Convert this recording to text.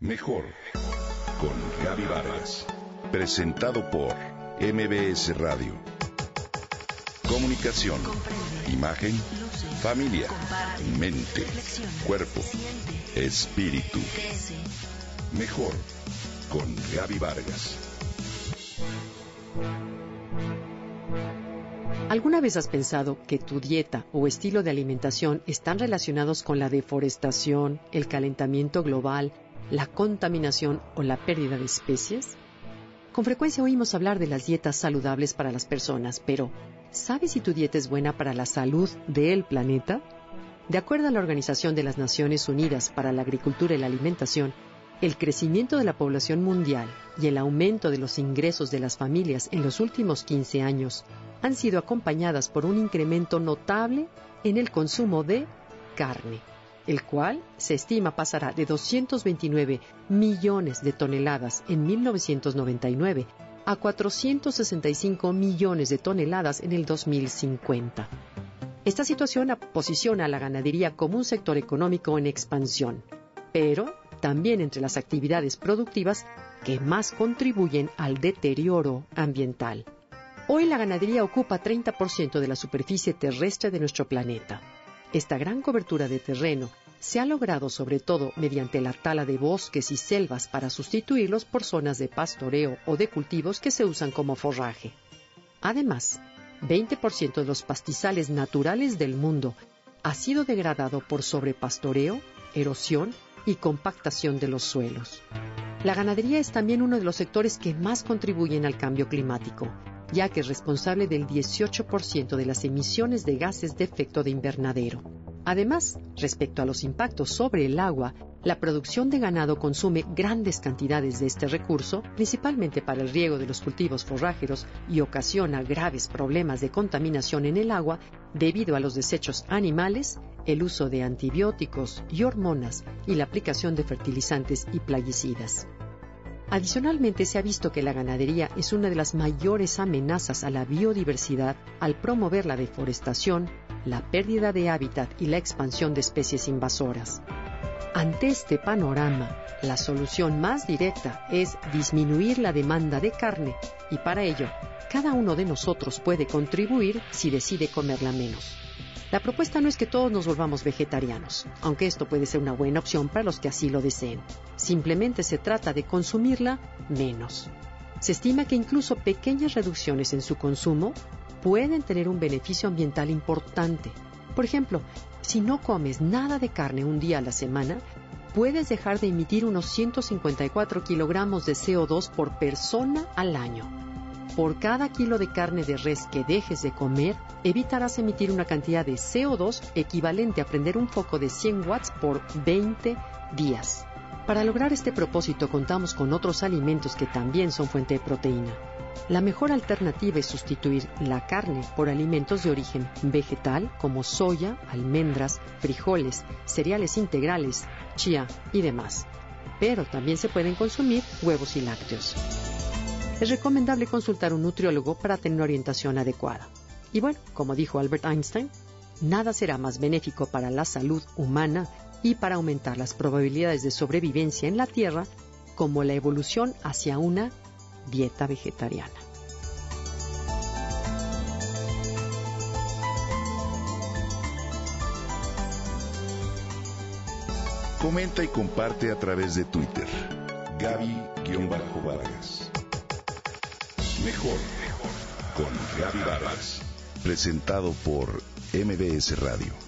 Mejor con Gaby Vargas. Presentado por MBS Radio. Comunicación, imagen, familia, mente, cuerpo, espíritu. Mejor con Gaby Vargas. ¿Alguna vez has pensado que tu dieta o estilo de alimentación están relacionados con la deforestación, el calentamiento global, la contaminación o la pérdida de especies? Con frecuencia oímos hablar de las dietas saludables para las personas, pero ¿sabes si tu dieta es buena para la salud del planeta? De acuerdo a la Organización de las Naciones Unidas para la Agricultura y la Alimentación, el crecimiento de la población mundial y el aumento de los ingresos de las familias en los últimos 15 años han sido acompañadas por un incremento notable en el consumo de carne el cual se estima pasará de 229 millones de toneladas en 1999 a 465 millones de toneladas en el 2050. Esta situación posiciona a la ganadería como un sector económico en expansión, pero también entre las actividades productivas que más contribuyen al deterioro ambiental. Hoy la ganadería ocupa 30% de la superficie terrestre de nuestro planeta. Esta gran cobertura de terreno se ha logrado sobre todo mediante la tala de bosques y selvas para sustituirlos por zonas de pastoreo o de cultivos que se usan como forraje. Además, 20% de los pastizales naturales del mundo ha sido degradado por sobrepastoreo, erosión y compactación de los suelos. La ganadería es también uno de los sectores que más contribuyen al cambio climático, ya que es responsable del 18% de las emisiones de gases de efecto de invernadero. Además, respecto a los impactos sobre el agua, la producción de ganado consume grandes cantidades de este recurso, principalmente para el riego de los cultivos forrágeros, y ocasiona graves problemas de contaminación en el agua debido a los desechos animales, el uso de antibióticos y hormonas y la aplicación de fertilizantes y plaguicidas. Adicionalmente, se ha visto que la ganadería es una de las mayores amenazas a la biodiversidad al promover la deforestación, la pérdida de hábitat y la expansión de especies invasoras. Ante este panorama, la solución más directa es disminuir la demanda de carne y para ello, cada uno de nosotros puede contribuir si decide comerla menos. La propuesta no es que todos nos volvamos vegetarianos, aunque esto puede ser una buena opción para los que así lo deseen. Simplemente se trata de consumirla menos. Se estima que incluso pequeñas reducciones en su consumo pueden tener un beneficio ambiental importante. Por ejemplo, si no comes nada de carne un día a la semana, puedes dejar de emitir unos 154 kilogramos de CO2 por persona al año por cada kilo de carne de res que dejes de comer, evitarás emitir una cantidad de CO2 equivalente a prender un foco de 100 watts por 20 días. Para lograr este propósito contamos con otros alimentos que también son fuente de proteína. La mejor alternativa es sustituir la carne por alimentos de origen vegetal como soya, almendras, frijoles, cereales integrales, chía y demás. Pero también se pueden consumir huevos y lácteos es recomendable consultar un nutriólogo para tener una orientación adecuada. Y bueno, como dijo Albert Einstein, nada será más benéfico para la salud humana y para aumentar las probabilidades de sobrevivencia en la Tierra como la evolución hacia una dieta vegetariana. Comenta y comparte a través de Twitter. Gaby-Vargas. Mejor con Gaby Vargas. Presentado por MBS Radio.